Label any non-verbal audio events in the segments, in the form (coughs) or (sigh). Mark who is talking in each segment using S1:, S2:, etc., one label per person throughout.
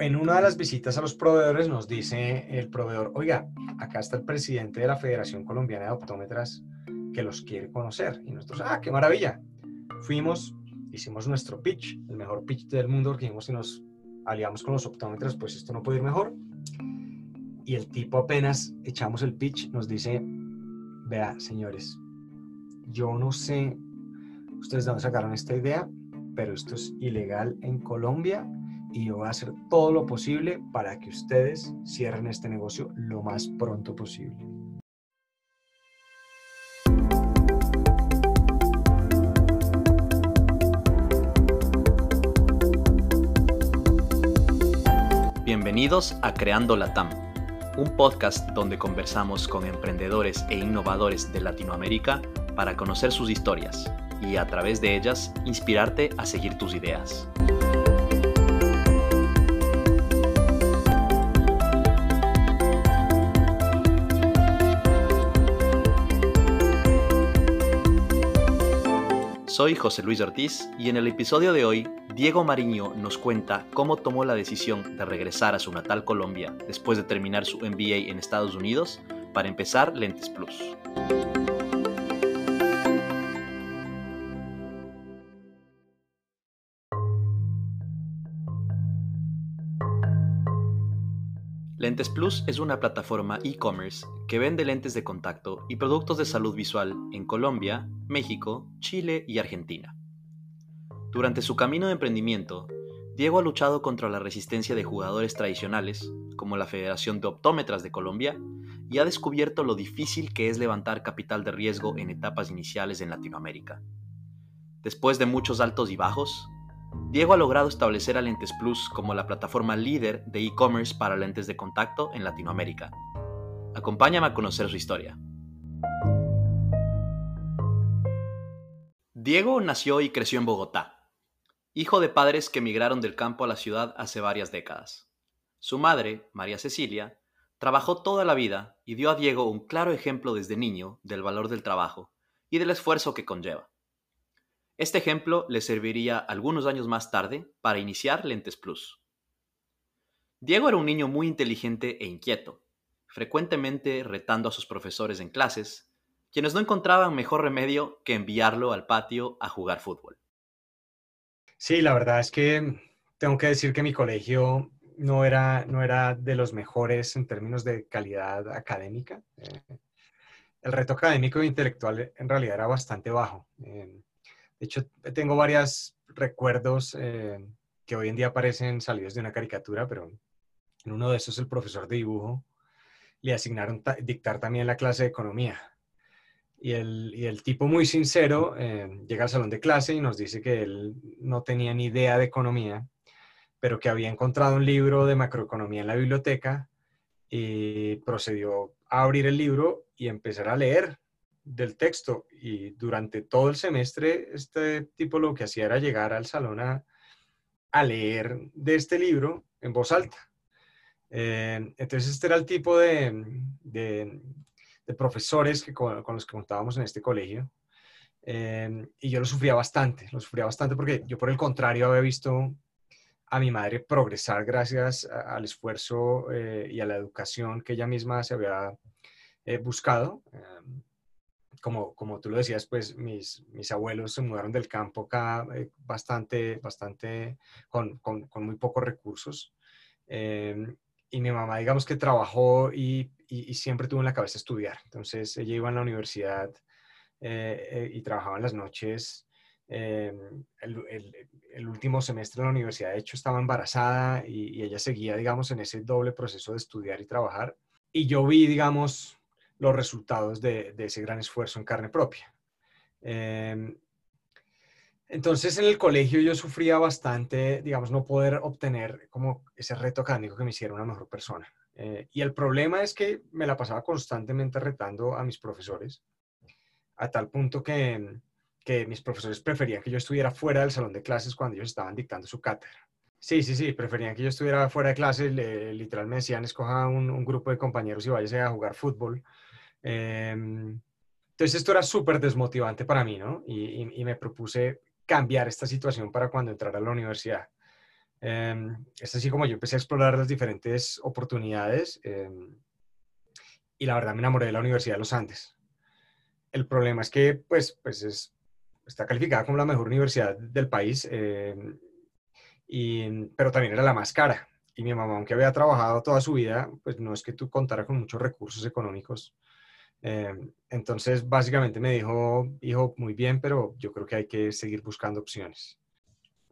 S1: En una de las visitas a los proveedores nos dice el proveedor, oiga, acá está el presidente de la Federación Colombiana de Optómetras que los quiere conocer. Y nosotros, ah, qué maravilla. Fuimos, hicimos nuestro pitch, el mejor pitch del mundo, porque dijimos si nos aliamos con los optómetras, pues esto no puede ir mejor. Y el tipo apenas echamos el pitch, nos dice, vea, señores, yo no sé ustedes de dónde sacaron esta idea, pero esto es ilegal en Colombia y yo voy a hacer todo lo posible para que ustedes cierren este negocio lo más pronto posible.
S2: Bienvenidos a Creando la TAM, un podcast donde conversamos con emprendedores e innovadores de Latinoamérica para conocer sus historias y a través de ellas inspirarte a seguir tus ideas. Soy José Luis Ortiz y en el episodio de hoy, Diego Mariño nos cuenta cómo tomó la decisión de regresar a su natal Colombia después de terminar su MBA en Estados Unidos para empezar Lentes Plus. Lentes Plus es una plataforma e-commerce que vende lentes de contacto y productos de salud visual en Colombia, México, Chile y Argentina. Durante su camino de emprendimiento, Diego ha luchado contra la resistencia de jugadores tradicionales, como la Federación de Optómetras de Colombia, y ha descubierto lo difícil que es levantar capital de riesgo en etapas iniciales en Latinoamérica. Después de muchos altos y bajos, Diego ha logrado establecer a Lentes Plus como la plataforma líder de e-commerce para lentes de contacto en Latinoamérica. Acompáñame a conocer su historia. Diego nació y creció en Bogotá, hijo de padres que emigraron del campo a la ciudad hace varias décadas. Su madre, María Cecilia, trabajó toda la vida y dio a Diego un claro ejemplo desde niño del valor del trabajo y del esfuerzo que conlleva. Este ejemplo le serviría algunos años más tarde para iniciar Lentes Plus. Diego era un niño muy inteligente e inquieto, frecuentemente retando a sus profesores en clases, quienes no encontraban mejor remedio que enviarlo al patio a jugar fútbol.
S1: Sí, la verdad es que tengo que decir que mi colegio no era, no era de los mejores en términos de calidad académica. Eh, el reto académico e intelectual en realidad era bastante bajo. Eh, de hecho, tengo varios recuerdos eh, que hoy en día parecen salidos de una caricatura, pero en uno de esos el profesor de dibujo le asignaron dictar también la clase de economía. Y el, tipo muy sincero eh, llega al salón de clase y nos dice que él no tenía ni idea de economía, pero que había encontrado un libro de macroeconomía en la biblioteca y procedió a abrir el libro y empezar a leer del texto y durante todo el semestre este tipo lo que hacía era llegar al salón a, leer de este libro en voz alta. Eh, entonces este era el tipo de, de, profesores que, con, los que contábamos en este colegio. Eh, y yo lo sufría bastante, lo sufría bastante porque yo por el contrario había visto a mi madre progresar gracias al esfuerzo eh, y a la educación que ella misma se había buscado como, como tú lo decías, pues mis, mis abuelos se mudaron del campo acá eh, bastante, bastante, con, con, con muy pocos recursos. Em, y mi mamá, digamos que trabajó y, y, siempre tuvo en la cabeza estudiar. Entonces, ella iba a la universidad eh, eh, y trabajaba en las noches. Em, el, último semestre de la universidad, de hecho, estaba embarazada y, y ella seguía, digamos, en ese doble proceso de estudiar y trabajar. Y yo vi, digamos, los resultados de, ese gran esfuerzo en carne propia. Em, entonces en el colegio yo sufría bastante, digamos, no poder obtener como ese reto académico que me hiciera una mejor persona. Eh, y el problema es que me la pasaba constantemente retando a mis profesores, a tal punto que, que mis profesores preferían que yo estuviera fuera del salón de clases cuando ellos estaban dictando su cátedra. Sí, sí, sí, preferían que yo estuviera fuera de clase, literalmente decían, escoja un, un, grupo de compañeros y váyase a jugar fútbol. Em, entonces esto era súper desmotivante para mí, ¿no? Y, me propuse cambiar esta situación para cuando entrara a la universidad. Eh, es así como yo empecé a explorar las diferentes oportunidades em, y la verdad me enamoré de la Universidad de los Andes. El problema es que pues, pues es, está calificada como la mejor universidad del país, y, pero también era la más cara. Y mi mamá, aunque había trabajado toda su vida, pues no es que tú contara con muchos recursos económicos. Em, entonces, básicamente me dijo, hijo, muy bien, pero yo creo que hay que seguir buscando opciones.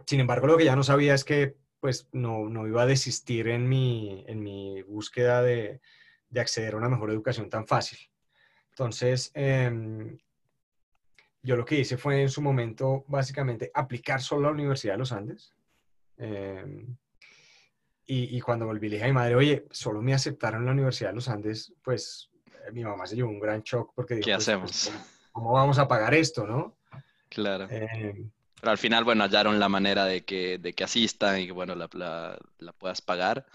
S1: Sin embargo, lo que ya no sabía es que pues no, no iba a desistir en mi, en mi búsqueda de, de, acceder a una mejor educación tan fácil. Entonces, eh, yo lo que hice fue en su momento básicamente aplicar solo a la Universidad de los Andes. Eh, y, y, cuando volví le dije a mi madre, oye, solo me aceptaron en la Universidad de los Andes, pues eh, mi mamá se llevó un gran shock porque
S3: dijo, ¿qué
S1: pues,
S3: hacemos?
S1: ¿cómo, vamos a pagar esto, no?
S3: Claro. Eh, pero al final, bueno, hallaron la manera de que, de que asistan y que, bueno, la, la, la puedas pagar.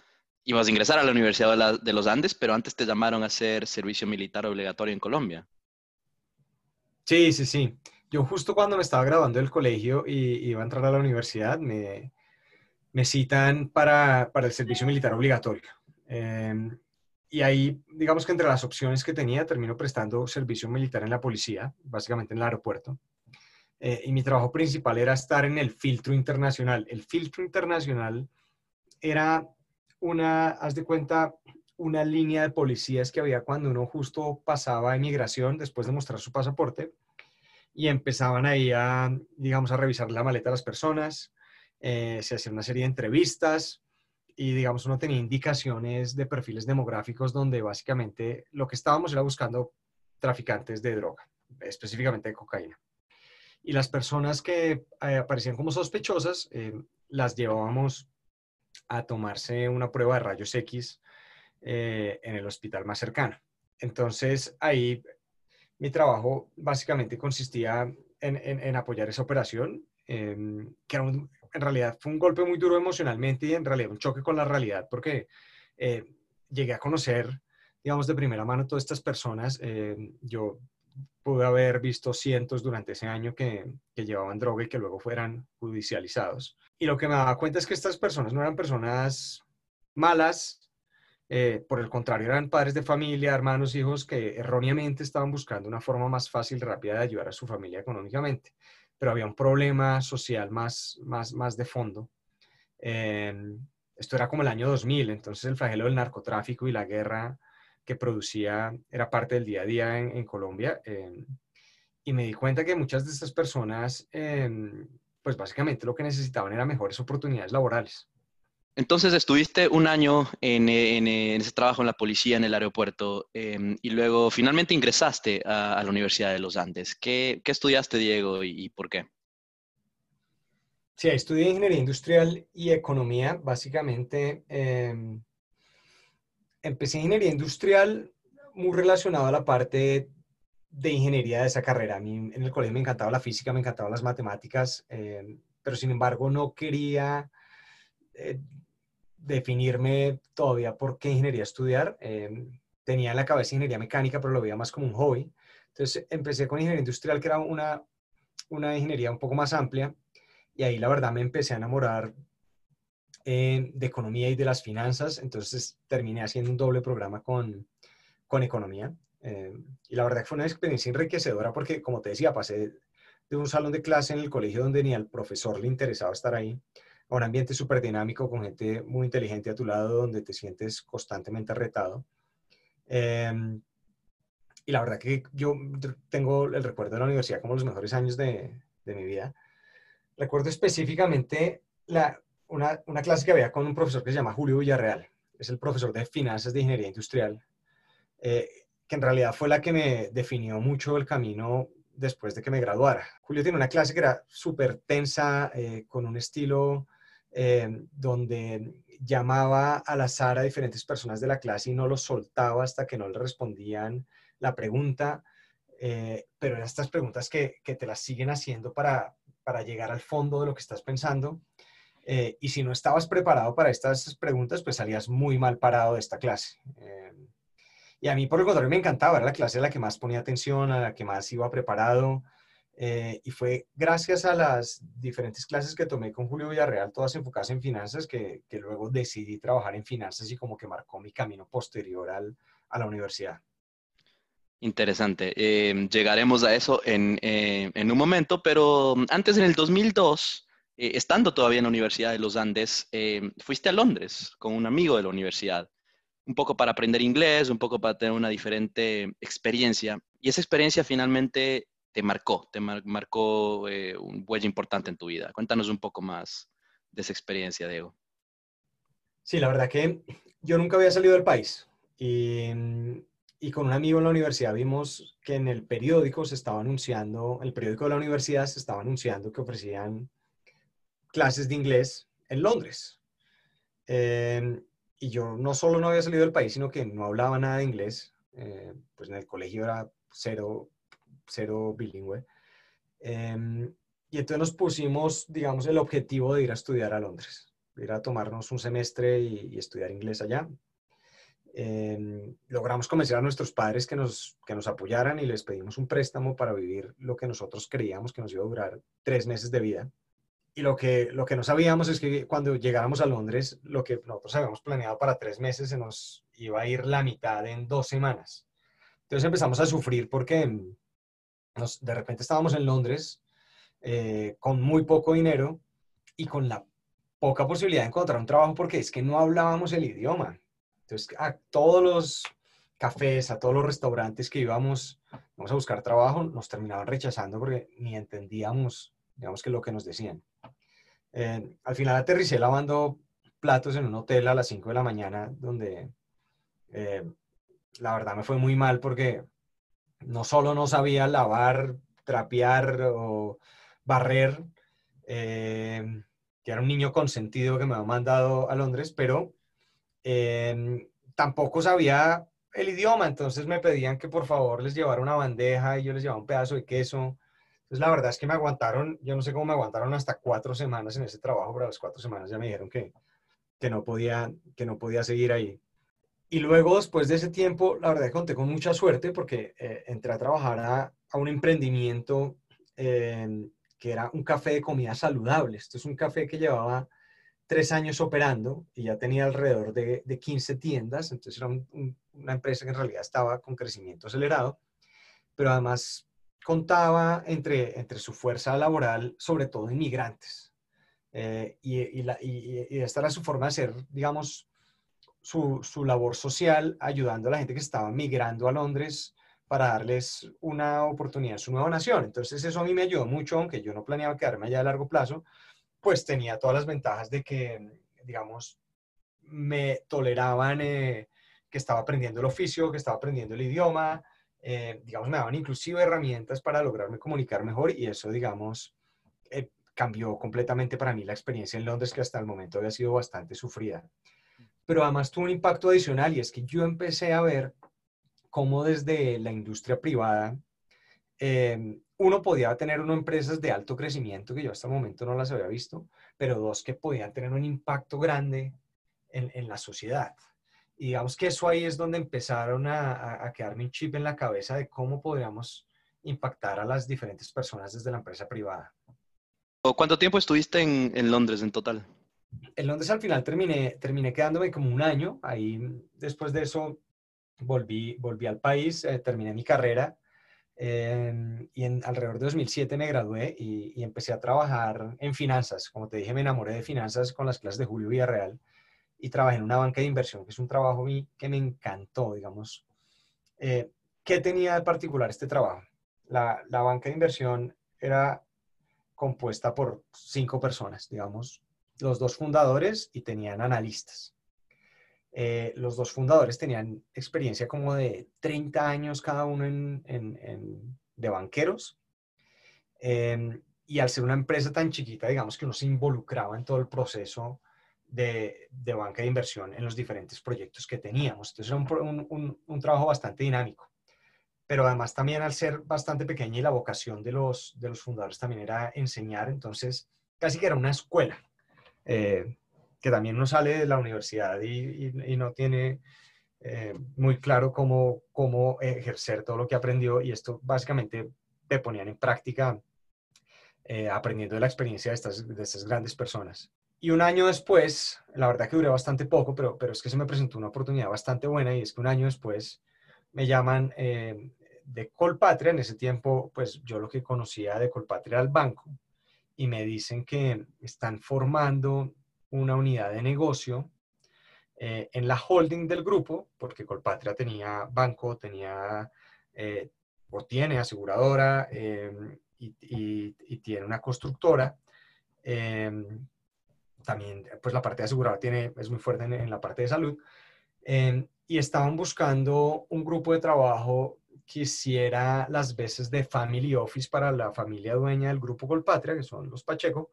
S3: Ibas a ingresar a la Universidad de, la, de, los Andes, pero antes te llamaron a hacer servicio militar obligatorio en Colombia.
S1: Sí, sí, sí. Yo justo cuando me estaba graduando del colegio y iba a entrar a la universidad, me, me citan para, para, el servicio militar obligatorio. Eh, y ahí, digamos que entre las opciones que tenía, termino prestando servicio militar en la policía, básicamente en el aeropuerto. Eh, y mi trabajo principal era estar en el filtro internacional. El filtro internacional era una, haz de cuenta, una línea de policías que había cuando uno justo pasaba a inmigración después de mostrar su pasaporte y empezaban ahí a, digamos, a revisar la maleta de las personas, eh, se hacía una serie de entrevistas y, digamos, uno tenía indicaciones de perfiles demográficos donde básicamente lo que estábamos era buscando traficantes de droga, específicamente de cocaína y las personas que eh, aparecían como sospechosas eh, las llevábamos a tomarse una prueba de rayos X eh, en el hospital más cercano. Entonces ahí mi trabajo básicamente consistía en, en, en apoyar esa operación, em, que un, en realidad fue un golpe muy duro emocionalmente y en realidad un choque con la realidad, porque eh, llegué a conocer, digamos, de primera mano todas estas personas. Eh, yo pude haber visto cientos durante ese año que, que, llevaban droga y que luego fueran judicializados. Y lo que me daba cuenta es que estas personas no eran personas malas, eh, por el contrario, eran padres de familia, hermanos, hijos que erróneamente estaban buscando una forma más fácil, rápida de ayudar a su familia económicamente. Pero había un problema social más, más, más de fondo. Eh, esto era como el año 2000, entonces el flagelo del narcotráfico y la guerra que producía era parte del día a día en, Colombia. Eh, y me di cuenta que muchas de estas personas, eh, pues básicamente lo que necesitaban era mejores oportunidades laborales.
S3: Entonces estuviste un año en, ese trabajo en la policía en el aeropuerto eh, y luego finalmente ingresaste a, la Universidad de los Andes. ¿Qué, estudiaste, Diego, y, por qué?
S1: Sí, estudié ingeniería industrial y economía. Básicamente, eh, empecé ingeniería industrial muy relacionado a la parte de ingeniería de esa carrera. A mí en el colegio me encantaba la física, me encantaban las matemáticas, eh, pero sin embargo no quería eh, definirme todavía por qué ingeniería estudiar. Eh, tenía en la cabeza ingeniería mecánica, pero lo veía más como un hobby. Entonces empecé con ingeniería industrial, que era una, una ingeniería un poco más amplia, y ahí la verdad me empecé a enamorar eh, de economía y de las finanzas, entonces terminé haciendo un doble programa con, con economía. Y la verdad que fue una experiencia enriquecedora porque, como te decía, pasé de un salón de clase en el colegio donde ni al profesor le interesaba estar ahí, a un ambiente súper dinámico con gente muy inteligente a tu lado donde te sientes constantemente retado. Eh, y la verdad que yo tengo el recuerdo de la universidad como los mejores años de, de mi vida. Recuerdo específicamente la, una, una, clase que había con un profesor que se llama Julio Villarreal. Es el profesor de finanzas de ingeniería industrial, eh, que en realidad fue la que me definió mucho el camino después de que me graduara. Julio tiene una clase que era súper tensa, eh, con un estilo eh, donde llamaba al azar a diferentes personas de la clase y no los soltaba hasta que no le respondían la pregunta. Eh, pero eran estas preguntas que, que, te las siguen haciendo para, para llegar al fondo de lo que estás pensando. Eh, y si no estabas preparado para estas preguntas, pues salías muy mal parado de esta clase. Eh, y a mí, por el contrario, me encantaba. Era la clase a la que más ponía atención, a la que más iba preparado. Eh, y fue gracias a las diferentes clases que tomé con Julio Villarreal, todas enfocadas en finanzas, que, que luego decidí trabajar en finanzas y como que marcó mi camino posterior al, a la universidad.
S3: Interesante. Eh, llegaremos a eso en, eh, en, un momento, pero antes en el 2002, eh, estando todavía en la Universidad de los Andes, fuiste a Londres con un amigo de la universidad, un poco para aprender inglés, un poco para tener una diferente experiencia. Y esa experiencia finalmente te marcó, te marcó un huella importante en tu vida. Cuéntanos un poco más de esa experiencia, Diego.
S1: Sí, la verdad que yo nunca había salido del país. Y mm, y con un amigo en la universidad vimos que en el periódico se estaba anunciando, el periódico de la universidad se estaba anunciando que ofrecían clases de inglés en Londres. Em, y yo no solo no había salido del país, sino que no hablaba nada de inglés. Eh, pues en el colegio era cero, cero bilingüe. Em, y entonces nos pusimos, digamos, el objetivo de ir a estudiar a Londres, ir a tomarnos un semestre y estudiar inglés allá. Em, logramos convencer a nuestros padres que nos, que nos apoyaran y les pedimos un préstamo para vivir lo que nosotros creíamos que nos iba a durar tres meses de vida. Y lo que, lo que no sabíamos es que cuando llegáramos a Londres, lo que nosotros habíamos planeado para tres meses se nos iba a ir la mitad en dos semanas. Entonces empezamos a sufrir porque nos, de repente estábamos en Londres eh, con muy poco dinero y con la poca posibilidad de encontrar un trabajo porque es que no hablábamos el idioma. Entonces, a todos los cafés, a todos los restaurantes que íbamos, vamos a buscar trabajo, nos terminaban rechazando porque ni entendíamos, digamos que lo que nos decían. Eh, al final aterricé lavando platos en un hotel a las 5 de la mañana, donde eh, la verdad me fue muy mal porque no solo no sabía lavar, trapear o barrer, eh, que era un niño consentido que me había mandado a Londres, pero Em, tampoco sabía el idioma, entonces me pedían que por favor les llevara una bandeja y yo les llevaba un pedazo de queso. Entonces la verdad es que me aguantaron, yo no sé cómo me aguantaron hasta cuatro semanas en ese trabajo, pero a las cuatro semanas ya me dijeron que, que, no, podía, que no podía seguir ahí. Y luego, después de ese tiempo, la verdad conté con mucha suerte porque eh, entré a trabajar a, a un emprendimiento em, que era un café de comida saludable. Esto es un café que llevaba tres años operando y ya tenía alrededor de, de 15 tiendas, entonces era una empresa que en realidad estaba con crecimiento acelerado, pero además contaba entre, entre su fuerza laboral, sobre todo inmigrantes. Eh, y, y, la, y, esta era su forma de hacer, digamos, su, su, labor social, ayudando a la gente que estaba migrando a Londres para darles una oportunidad en su nueva nación. Entonces eso a mí me ayudó mucho, aunque yo no planeaba quedarme allá a largo plazo, pues tenía todas las ventajas de que, digamos, me toleraban eh, que estaba aprendiendo el oficio, que estaba aprendiendo el idioma, eh, digamos, me daban inclusive herramientas para lograrme comunicar mejor y eso, digamos, eh, cambió completamente para mí la experiencia en Londres, que hasta el momento había sido bastante sufrida. Pero además tuvo un impacto adicional y es que yo empecé a ver cómo desde la industria privada uno, podía tener uno empresas de alto crecimiento, que yo hasta el momento no las había visto, pero dos, que podían tener un impacto grande en, la sociedad. Y digamos que eso ahí es donde empezaron a, quedarme un chip en la cabeza de cómo podríamos impactar a las diferentes personas desde la empresa privada.
S3: ¿Cuánto tiempo estuviste en, Londres en total?
S1: En Londres al final terminé, terminé quedándome como un año. Ahí después de eso volví, volví al país, eh, terminé mi carrera Em, y en alrededor de 2007 me gradué y, empecé a trabajar en finanzas. Como te dije, me enamoré de finanzas con las clases de Julio Villarreal y trabajé en una banca de inversión, que es un trabajo que me encantó, digamos. Eh, ¿Qué tenía de particular este trabajo? La, la banca de inversión era compuesta por cinco personas, digamos, los dos fundadores y tenían analistas. Eh, los dos fundadores tenían experiencia como de 30 años cada uno en, de banqueros. Em, y al ser una empresa tan chiquita, digamos que uno se involucraba en todo el proceso de, banca de inversión en los diferentes proyectos que teníamos. Entonces era un, trabajo bastante dinámico. Pero además también al ser bastante pequeña y la vocación de los, de los fundadores también era enseñar, entonces casi que era una escuela. Eh, que también no sale de la universidad y, no tiene eh, muy claro cómo, cómo ejercer todo lo que aprendió y esto básicamente te ponían en práctica eh, aprendiendo de la experiencia de estas, de estas grandes personas. Y un año después, la verdad que duré bastante poco, pero, pero es que se me presentó una oportunidad bastante buena y es que un año después me llaman de Colpatria. En ese tiempo, pues yo lo que conocía de Colpatria era el banco y me dicen que están formando una unidad de negocio eh, en la holding del grupo, porque Colpatria tenía banco, tenía eh, o tiene aseguradora y, tiene una constructora también pues la parte de aseguradora tiene, es muy fuerte en, la parte de salud, em, y estaban buscando un grupo de trabajo que hiciera las veces de family office para la familia dueña del grupo Colpatria, que son los Pacheco,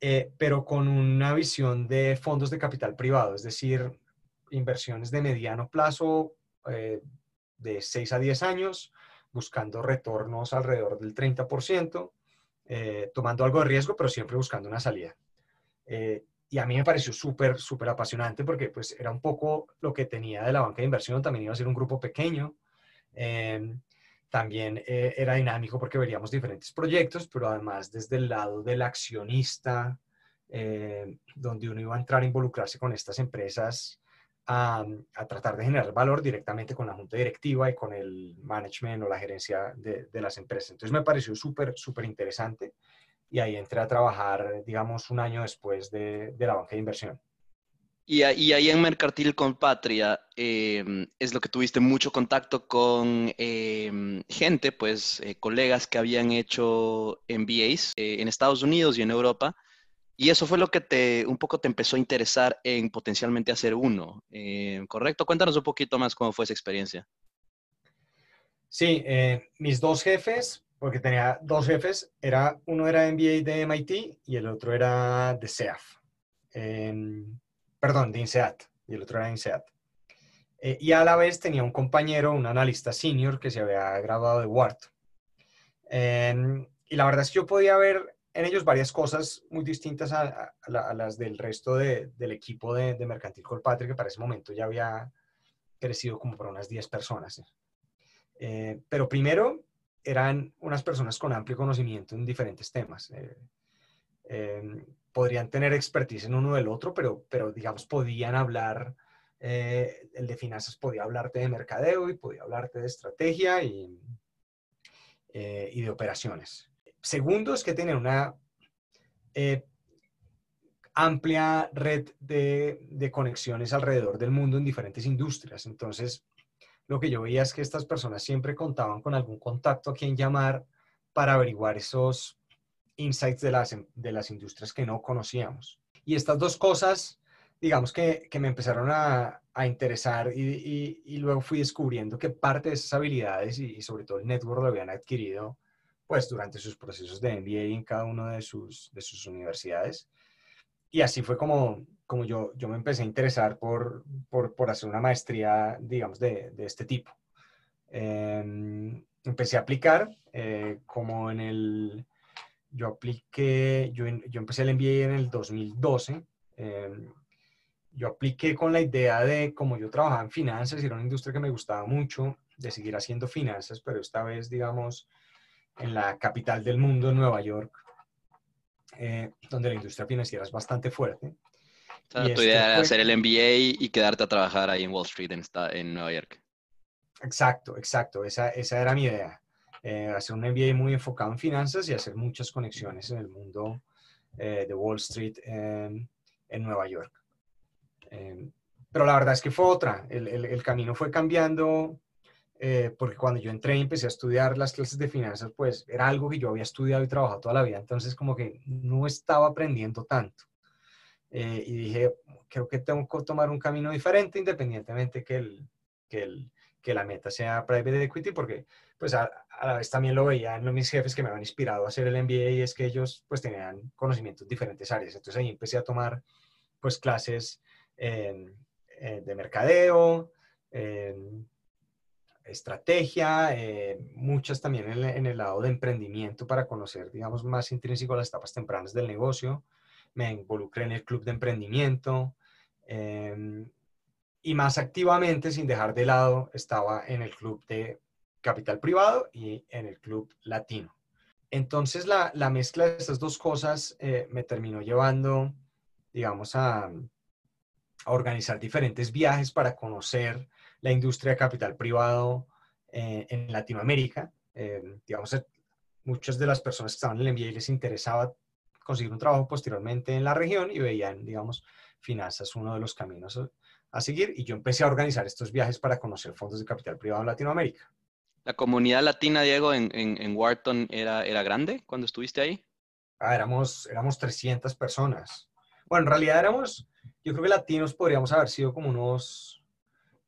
S1: eh, pero con una visión de fondos de capital privado, es decir, inversiones de mediano plazo, eh, de 6 a 10 años, buscando retornos alrededor del 30%, eh, tomando algo de riesgo, pero siempre buscando una salida. Eh, y a mí me pareció súper, súper apasionante porque pues era un poco lo que tenía de la banca de inversión, también iba a ser un grupo pequeño, em, también eh, era dinámico porque veríamos diferentes proyectos, pero además desde el lado del accionista, em, donde uno iba a entrar a involucrarse con estas empresas a, a, tratar de generar valor directamente con la junta directiva y con el management o la gerencia de, de las empresas. Entonces me pareció súper, súper interesante y ahí entré a trabajar, digamos, un año después de, de la banca de inversión.
S3: Y, y, ahí en Mercantil con Patria em, es lo que tuviste mucho contacto con em, gente, pues eh, colegas que habían hecho MBAs eh, en Estados Unidos y en Europa. Y eso fue lo que te un poco te empezó a interesar en potencialmente hacer uno, em, ¿correcto? Cuéntanos un poquito más cómo fue esa experiencia.
S1: Sí, eh, mis dos jefes porque tenía dos jefes, era, uno era MBA de MIT y el otro era de CEAF. Perdón, de INSEAD, y el otro era de INSEAD. Eh, y a la vez tenía un compañero, un analista senior que se había graduado de Wharton. y la verdad es que yo podía ver en ellos varias cosas muy distintas a, las del resto del equipo de, Mercantil Colpatria, que para ese momento ya había crecido como por unas 10 personas. Eh, pero primero, eran unas personas con amplio conocimiento en diferentes temas. Eh, em, podrían tener expertise en uno del otro, pero, pero digamos, podían hablar, eh, el de finanzas podía hablarte de mercadeo y podía hablarte de estrategia y, eh, y de operaciones. Segundo es que tener una amplia red de, de conexiones alrededor del mundo en diferentes industrias. Entonces, lo que yo veía es que estas personas siempre contaban con algún contacto a quien llamar para averiguar esos insights de las, de las industrias que no conocíamos. Y estas dos cosas, digamos que, que me empezaron a, a interesar y, y, luego fui descubriendo que parte de esas habilidades y, sobre todo el network lo habían adquirido pues durante sus procesos de MBA en cada una de sus, de sus universidades. Y así fue como, como yo, yo me empecé a interesar por, por, por hacer una maestría, digamos, de, de este tipo. Em, empecé a aplicar, eh, como en el, yo apliqué, yo, yo empecé el MBA en el 2012. Em, yo apliqué con la idea de, como yo trabajaba en finanzas y era una industria que me gustaba mucho, de seguir haciendo finanzas, pero esta vez, digamos, en la capital del mundo, Nueva York, eh, donde la industria financiera es bastante fuerte
S3: tu idea era hacer el MBA y quedarte a trabajar ahí en Wall Street, en, en Nueva York.
S1: Exacto, exacto. Esa, esa era mi idea. Eh, hacer un MBA muy enfocado en finanzas y hacer muchas conexiones en el mundo eh, de Wall Street en, en Nueva York. Eh, pero la verdad es que fue otra. El, el, el camino fue cambiando porque cuando yo entré y empecé a estudiar las clases de finanzas, pues era algo que yo había estudiado y trabajado toda la vida. Entonces como que no estaba aprendiendo tanto. Eh, y dije, creo que tengo que tomar un camino diferente independientemente que, el, que, el, que la meta sea private equity, porque pues a, la vez también lo veía en mis jefes que me habían inspirado a hacer el MBA y es que ellos pues tenían conocimientos en diferentes áreas. Entonces ahí empecé a tomar pues clases eh, de mercadeo, estrategia, eh, muchas también en, en, el lado de emprendimiento para conocer, digamos, más intrínseco las etapas tempranas del negocio me involucré en el club de emprendimiento em, y más activamente, sin dejar de lado, estaba en el club de capital privado y en el club latino. entonces la, mezcla de estas dos cosas eh, me terminó llevando, digamos, a, organizar diferentes viajes para conocer la industria de capital privado eh, en Latinoamérica. Eh, digamos, muchas de las personas que estaban en el MBA les interesaba conseguir un trabajo posteriormente en la región y veían, digamos, finanzas uno de los caminos a seguir. Y yo empecé a organizar estos viajes para conocer fondos de capital privado en Latinoamérica.
S3: ¿La comunidad latina, Diego, en, en, Wharton era, era grande cuando estuviste ahí?
S1: Ah, éramos, éramos 300 personas. Bueno, en realidad éramos, yo creo que latinos podríamos haber sido como unos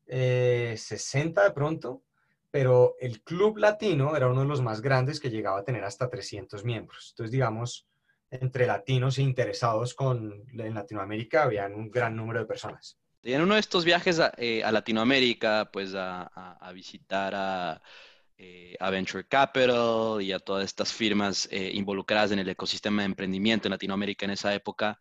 S1: 60 eh, de pronto, pero el club latino era uno de los más grandes que llegaba a tener hasta 300 miembros. Entonces, digamos, entre latinos e interesados con, en Latinoamérica había un gran número de personas.
S3: Y en uno de estos viajes a, eh, Latinoamérica, pues a, visitar eh, a, Venture Capital y a todas estas firmas eh, involucradas en el ecosistema de emprendimiento en Latinoamérica en esa época,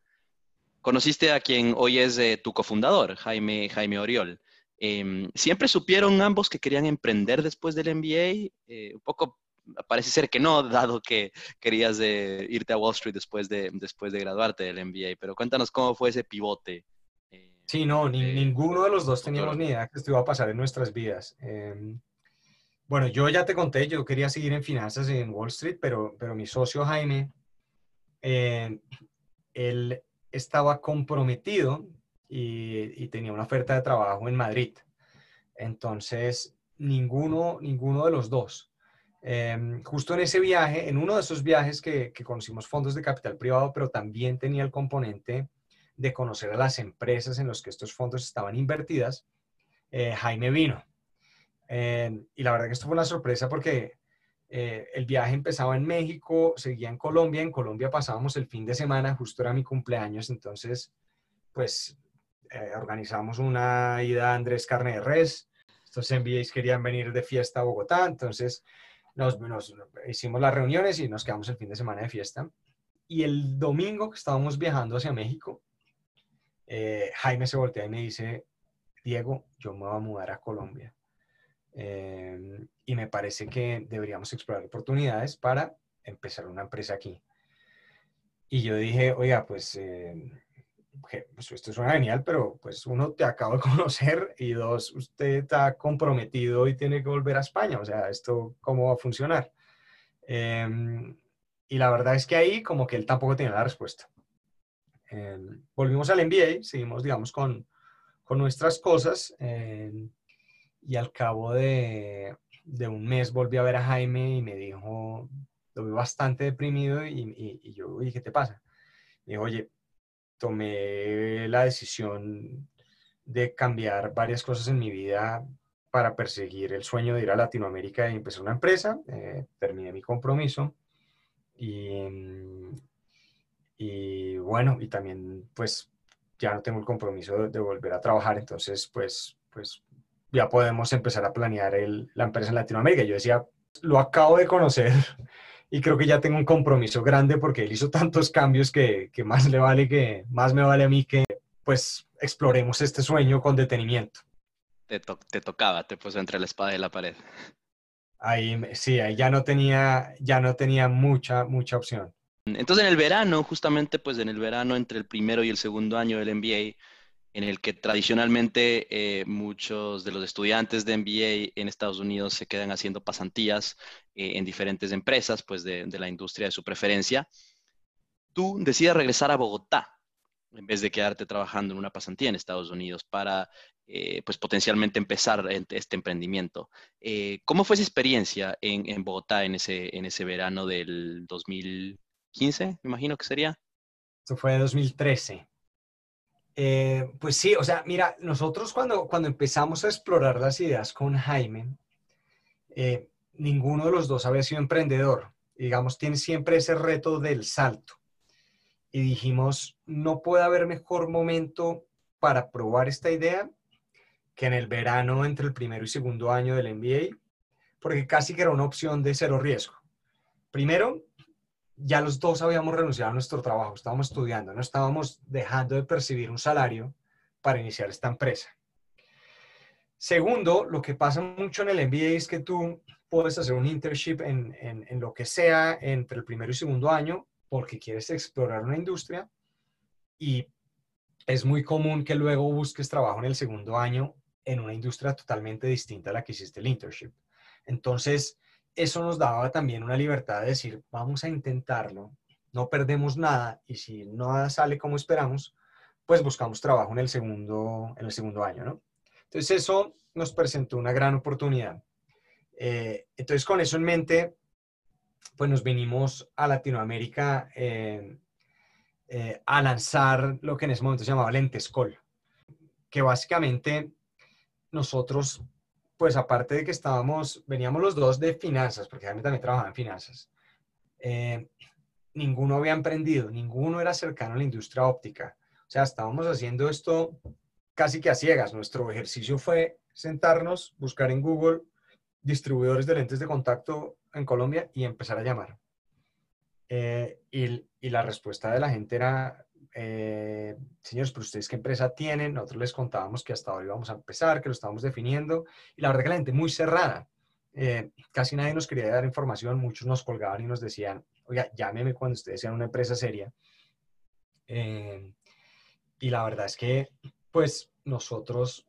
S3: conociste a quien hoy es tu cofundador, Jaime, Jaime Oriol. Em, ¿Siempre supieron ambos que querían emprender después del MBA? un poco parece ser que no, (laughs) dado que querías irte a Wall Street después de, después de graduarte del MBA, pero cuéntanos cómo fue ese pivote.
S1: Eh, sí, no, ninguno de los dos teníamos ni idea que esto iba a pasar en nuestras vidas. Em, bueno, yo ya te conté, yo quería seguir en finanzas en Wall Street, pero, pero mi socio Jaime, em, él estaba comprometido y, y tenía una oferta de trabajo en Madrid. Entonces, ninguno, ninguno de los dos Em, justo en ese viaje, en uno de esos viajes que, conocimos fondos de capital privado, pero también tenía el componente de conocer a las empresas en las que estos fondos estaban invertidas, eh, Jaime vino. Em, y la verdad que esto fue una sorpresa porque eh, el viaje empezaba en México, seguía en Colombia, en Colombia pasábamos el fin de semana, justo era mi cumpleaños, entonces pues eh, organizamos una ida a Andrés Carne de Res, estos MBAs querían venir de fiesta a Bogotá, entonces nos, hicimos las reuniones y nos quedamos el fin de semana de fiesta. Y el domingo que estábamos viajando hacia México, eh, Jaime se voltea y me dice, Diego, yo me voy a mudar a Colombia. Eh, y me parece que deberíamos explorar oportunidades para empezar una empresa aquí. Y yo dije, oiga, pues eh, pues esto suena genial, pero pues uno te acaba de (laughs) conocer y dos, usted está comprometido y tiene que volver a España. O sea, ¿esto cómo va a funcionar? Em, y la verdad es que ahí como que él tampoco tenía la respuesta. Volvimos al MBA, seguimos, digamos, con, con nuestras cosas em, y al cabo de, de, un mes volví a ver a Jaime y me dijo, lo vi bastante deprimido y, y, yo, oye, ¿qué te pasa? Dijo, oye, tomé la decisión de cambiar varias cosas en mi vida para perseguir el sueño de ir a Latinoamérica y empezar una empresa. Eh, terminé mi compromiso y, y, bueno, y también pues ya no tengo el compromiso de, volver a trabajar, entonces pues, pues ya podemos empezar a planear el, la empresa en Latinoamérica. Yo decía, lo acabo de conocer (laughs) y creo que ya tengo un compromiso grande porque él hizo tantos cambios que, que más le vale que más me vale a mí que pues exploremos este sueño con detenimiento.
S3: Te, te tocaba, te puso entre la espada y la pared.
S1: Ahí sí, ahí ya no tenía ya no tenía mucha mucha opción.
S3: Entonces en el verano, justamente pues en el verano entre el primero y el segundo año del MBA, en el que tradicionalmente eh, muchos de los estudiantes de MBA en Estados Unidos se quedan haciendo pasantías eh, en diferentes empresas, pues de, la industria de su preferencia. Tú decides regresar a Bogotá en vez de quedarte trabajando en una pasantía en Estados Unidos para, eh, pues potencialmente empezar este emprendimiento. ¿Cómo fue esa experiencia en, Bogotá en ese, en ese verano del 2015, me imagino que sería?
S1: Eso fue 2013. Eh, pues sí, o sea, mira, nosotros cuando, cuando empezamos a explorar las ideas con Jaime, eh, ninguno de los dos había sido emprendedor. Digamos, tiene siempre ese reto del salto. Y dijimos, no puede haber mejor momento para probar esta idea que en el verano entre el primero y segundo año del MBA, porque casi que era una opción de cero riesgo. Primero, ya los dos habíamos renunciado a nuestro trabajo, estábamos estudiando, no estábamos dejando de percibir un salario para iniciar esta empresa. Segundo, lo que pasa mucho en el MBA es que tú puedes hacer un internship en, en, lo que sea entre el primero y segundo año porque quieres explorar una industria y es muy común que luego busques trabajo en el segundo año en una industria totalmente distinta a la que hiciste el internship. Entonces, eso nos daba también una libertad de decir, vamos a intentarlo, no perdemos nada y si no sale como esperamos, pues buscamos trabajo en el segundo, en el segundo año, ¿no? Entonces, eso nos presentó una gran oportunidad. Eh, entonces, con eso en mente, pues nos vinimos a Latinoamérica eh, eh, a lanzar lo que en ese momento se llamaba Lentescol, que básicamente nosotros, pues aparte de que estábamos, veníamos los dos de finanzas, porque Jaime también trabajaba en finanzas, ninguno había emprendido, ninguno era cercano a la industria óptica. O sea, estábamos haciendo esto casi que a ciegas. Nuestro ejercicio fue sentarnos, buscar en Google distribuidores de lentes de contacto en Colombia y empezar a llamar. Eh, y, la respuesta de la gente era, eh, señores, pero ustedes qué empresa tienen? Nosotros les contábamos que hasta hoy íbamos a empezar, que lo estábamos definiendo. Y la verdad que la gente muy cerrada. Eh, casi nadie nos quería dar información, muchos nos colgaban y nos decían, oiga, llámeme cuando ustedes sean una empresa seria. y la verdad es que, pues, nosotros,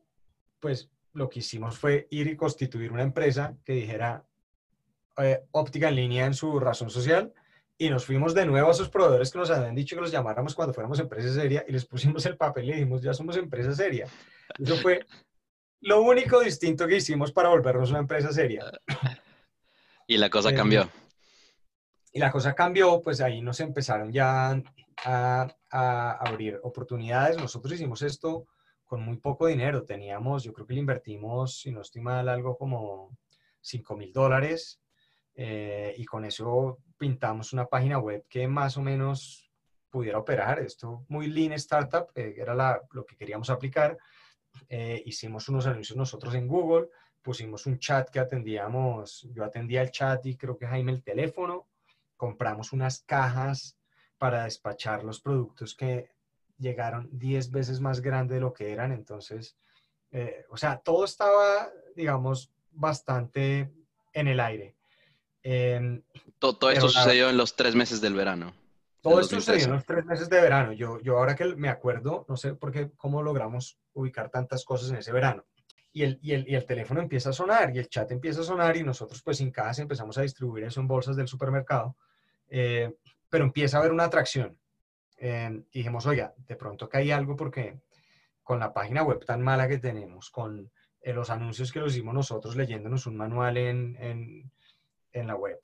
S1: pues, lo que hicimos fue ir y constituir una empresa que dijera eh, óptica en línea en su razón social y nos fuimos de nuevo a esos proveedores que nos habían dicho que los llamáramos cuando fuéramos empresa seria y les pusimos el papel y dijimos, ya somos empresa seria. Eso fue lo único distinto que hicimos para volvernos una empresa seria.
S3: Y la cosa eh, cambió.
S1: Y la cosa cambió, pues ahí nos empezaron ya a, a abrir oportunidades. Nosotros hicimos esto con muy poco dinero. Teníamos, yo creo que le invertimos, si no estoy mal, algo como 5 mil dólares. Eh, y con eso pintamos una página web que más o menos pudiera operar. Esto muy lean startup, eh, era la, lo que queríamos aplicar. Eh, hicimos unos anuncios nosotros en Google, pusimos un chat que atendíamos, yo atendía el chat y creo que Jaime el teléfono, compramos unas cajas para despachar los productos que llegaron 10 veces más grande de lo que eran, entonces, eh, o sea, todo estaba, digamos, bastante en el aire.
S3: Em, todo, esto sucedió en los tres meses del verano.
S1: Todo esto sucedió en los tres meses de verano. Yo, yo ahora que me acuerdo, no sé por qué, cómo logramos ubicar tantas cosas en ese verano. Y el, y el, y el teléfono empieza a sonar y el chat empieza a sonar y nosotros pues sin casa empezamos a distribuir eso en bolsas del supermercado. Eh, pero empieza a haber una atracción. Em, dijimos, oiga, de pronto que hay algo porque con la página web tan mala que tenemos, con eh, los anuncios que los hicimos nosotros leyéndonos un manual en, en, en la web.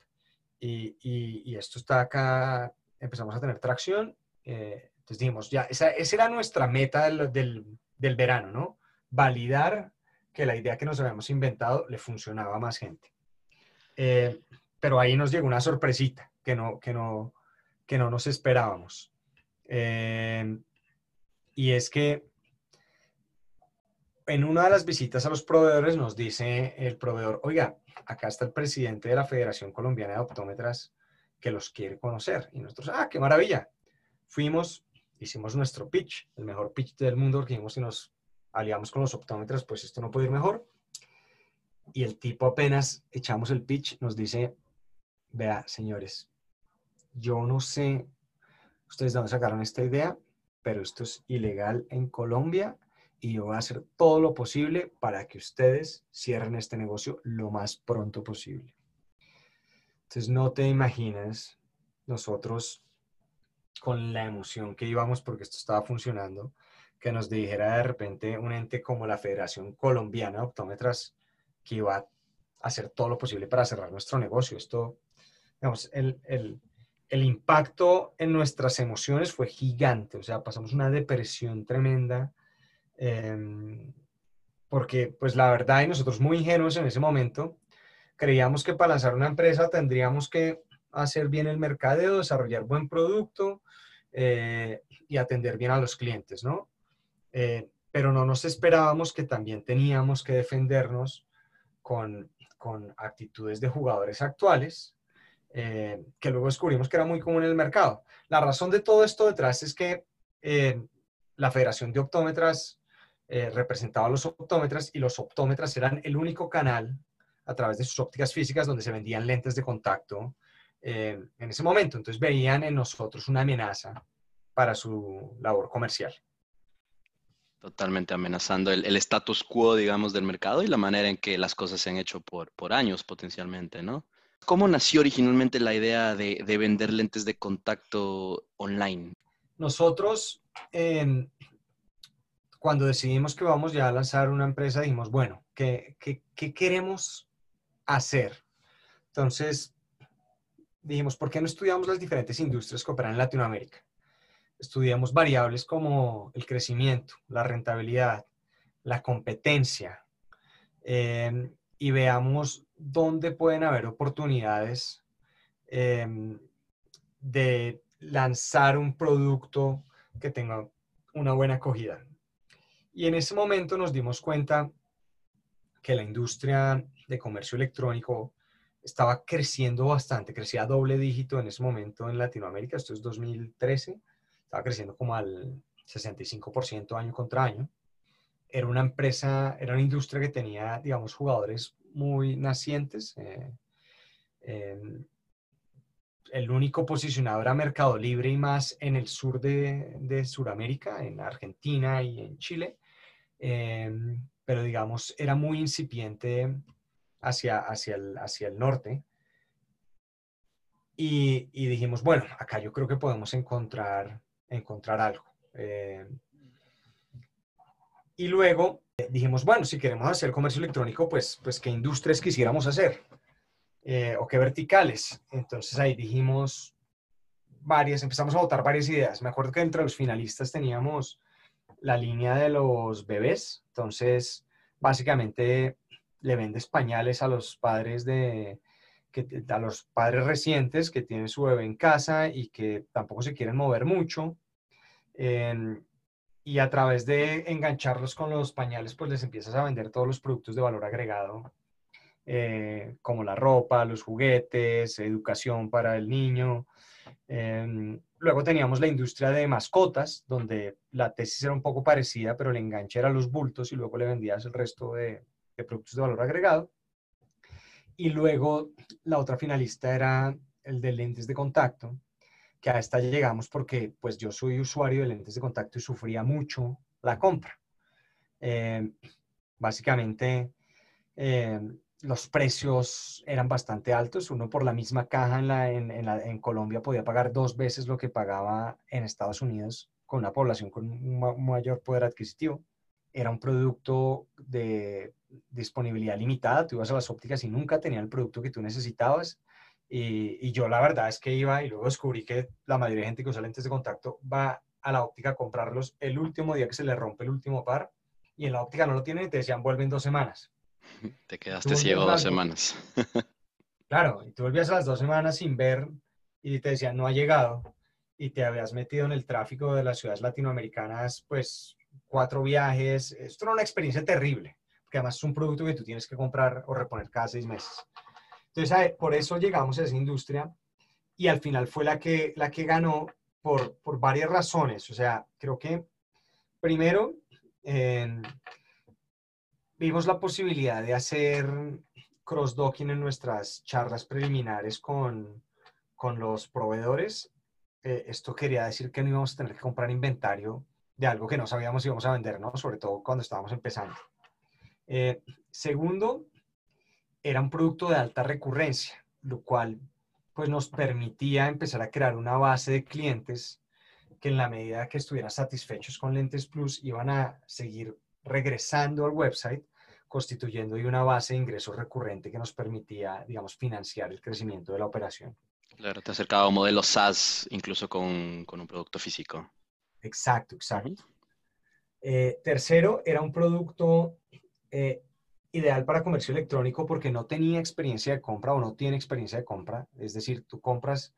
S1: Y, y, esto está acá, empezamos a tener tracción. Eh, entonces dijimos, ya, esa, esa, era nuestra meta del, del, verano, ¿no? Validar que la idea que nos habíamos inventado le funcionaba a más gente. Eh, pero ahí nos llegó una sorpresita que no, que no, que no nos esperábamos. Eh, y es que en una de las visitas a los proveedores nos dice el proveedor, oiga, acá está el presidente de la Federación Colombiana de Optómetras que los quiere conocer. Y nosotros, ah, qué maravilla. Fuimos, hicimos nuestro pitch, el mejor pitch del mundo, porque dijimos, si nos aliamos con los optómetras, pues esto no puede ir mejor. Y el tipo apenas echamos el pitch, nos dice, vea, señores, yo no sé ustedes de dónde sacaron esta idea, pero esto es ilegal en Colombia y yo voy a hacer todo lo posible para que ustedes cierren este negocio lo más pronto posible. Entonces no te imaginas nosotros con la emoción que íbamos porque esto estaba funcionando, que nos dijera de repente un ente como la Federación Colombiana de Optómetras que iba a hacer todo lo posible para cerrar nuestro negocio. Esto, digamos, el, el, el impacto en nuestras emociones fue gigante, o sea, pasamos una depresión tremenda, em, porque pues la verdad, y nosotros muy ingenuos en ese momento, creíamos que para lanzar una empresa tendríamos que hacer bien el mercadeo, desarrollar buen producto eh, y atender bien a los clientes, ¿no? Eh, pero no nos esperábamos que también teníamos que defendernos con, con actitudes de jugadores actuales eh, que luego descubrimos que era muy común en el mercado. La razón de todo esto detrás es que eh, la Federación de Optómetras eh, representaba los optómetras y los optómetras eran el único canal a través de sus ópticas físicas donde se vendían lentes de contacto eh, en ese momento. Entonces veían en nosotros una amenaza para su labor comercial.
S3: Totalmente amenazando el, status quo, digamos, del mercado y la manera en que las cosas se han hecho por, por años potencialmente, ¿no? ¿Cómo nació originalmente la idea de, de vender lentes de contacto online?
S1: Nosotros, cuando decidimos que vamos ya a lanzar una empresa, dijimos, bueno, ¿qué, qué, qué queremos hacer? Entonces, dijimos, ¿por qué no estudiamos las diferentes industrias que operan en Latinoamérica? Estudiamos variables como el crecimiento, la rentabilidad, la competencia, em, y veamos dónde pueden haber oportunidades em, de lanzar un producto que tenga una buena acogida. Y en ese momento nos dimos cuenta que la industria de comercio electrónico estaba creciendo bastante, crecía doble dígito en ese momento en Latinoamérica, esto es 2013, estaba creciendo como al 65% año contra año. Era una empresa, era una industria que tenía, digamos, jugadores muy nacientes. Eh, el único posicionador era Mercado Libre y más en el sur de, de Sudamérica, en Argentina y en Chile. Em, pero digamos, era muy incipiente hacia, hacia, el, hacia el norte. Y, y, dijimos, bueno, acá yo creo que podemos encontrar, encontrar algo. Eh, y luego eh, dijimos, bueno, si queremos hacer comercio electrónico, pues, pues qué industrias quisiéramos hacer eh, o qué verticales. Entonces ahí dijimos varias, empezamos a votar varias ideas. Me acuerdo que entre los finalistas teníamos la línea de los bebés. Entonces, básicamente le vende pañales a los padres de que, a los padres recientes que tienen su bebé en casa y que tampoco se quieren mover mucho. Em, y a través de engancharlos con los pañales, pues les empiezas a vender todos los productos de valor agregado, eh, como la ropa, los juguetes, educación para el niño. Em, luego teníamos la industria de mascotas, donde la tesis era un poco parecida, pero el enganche era los bultos y luego le vendías el resto de, de productos de valor agregado. Y luego la otra finalista era el de lentes de contacto, que a esta llegamos porque pues yo soy usuario de lentes de contacto y sufría mucho la compra. Eh, básicamente, eh, los precios eran bastante altos. Uno por la misma caja en, en, en, Colombia podía pagar dos veces lo que pagaba en Estados Unidos con una población con un mayor poder adquisitivo. Era un producto de disponibilidad limitada, tú ibas a las ópticas y nunca tenía el producto que tú necesitabas. Y, yo la verdad es que iba y luego descubrí que la mayoría de gente que usa lentes de contacto va a la óptica a comprarlos el último día que se le rompe el último par y en la óptica no lo tienen y te decían vuelven dos semanas. (laughs)
S3: Te quedaste ciego dos semanas. (laughs)
S1: claro, y tú volvías a las dos semanas sin ver y te decían no ha llegado y te habías metido en el tráfico de las ciudades latinoamericanas, pues cuatro viajes. Esto era una experiencia terrible que además es un producto que tú tienes que comprar o reponer cada seis meses. Entonces, por eso llegamos a esa industria y al final fue la que, la que ganó por, por varias razones. O sea, creo que primero vimos la posibilidad de hacer cross-docking en nuestras charlas preliminares con, con los proveedores. Eh, esto quería decir que no íbamos a tener que comprar inventario de algo que no sabíamos si íbamos a vender, ¿no? Sobre todo cuando estábamos empezando. Eh, segundo, era un producto de alta recurrencia, lo cual pues nos permitía empezar a crear una base de clientes que en la medida que estuvieran satisfechos con Lentes Plus iban a seguir regresando al website, constituyendo una base de ingresos recurrente que nos permitía, digamos, financiar el crecimiento de la operación.
S3: Claro, te acercaba a un modelo SaaS incluso con, un producto físico.
S1: Exacto, exacto. Eh, tercero, era un producto eh, ideal para comercio electrónico porque no tenía experiencia de compra o no tiene experiencia de compra. Es decir, tú compras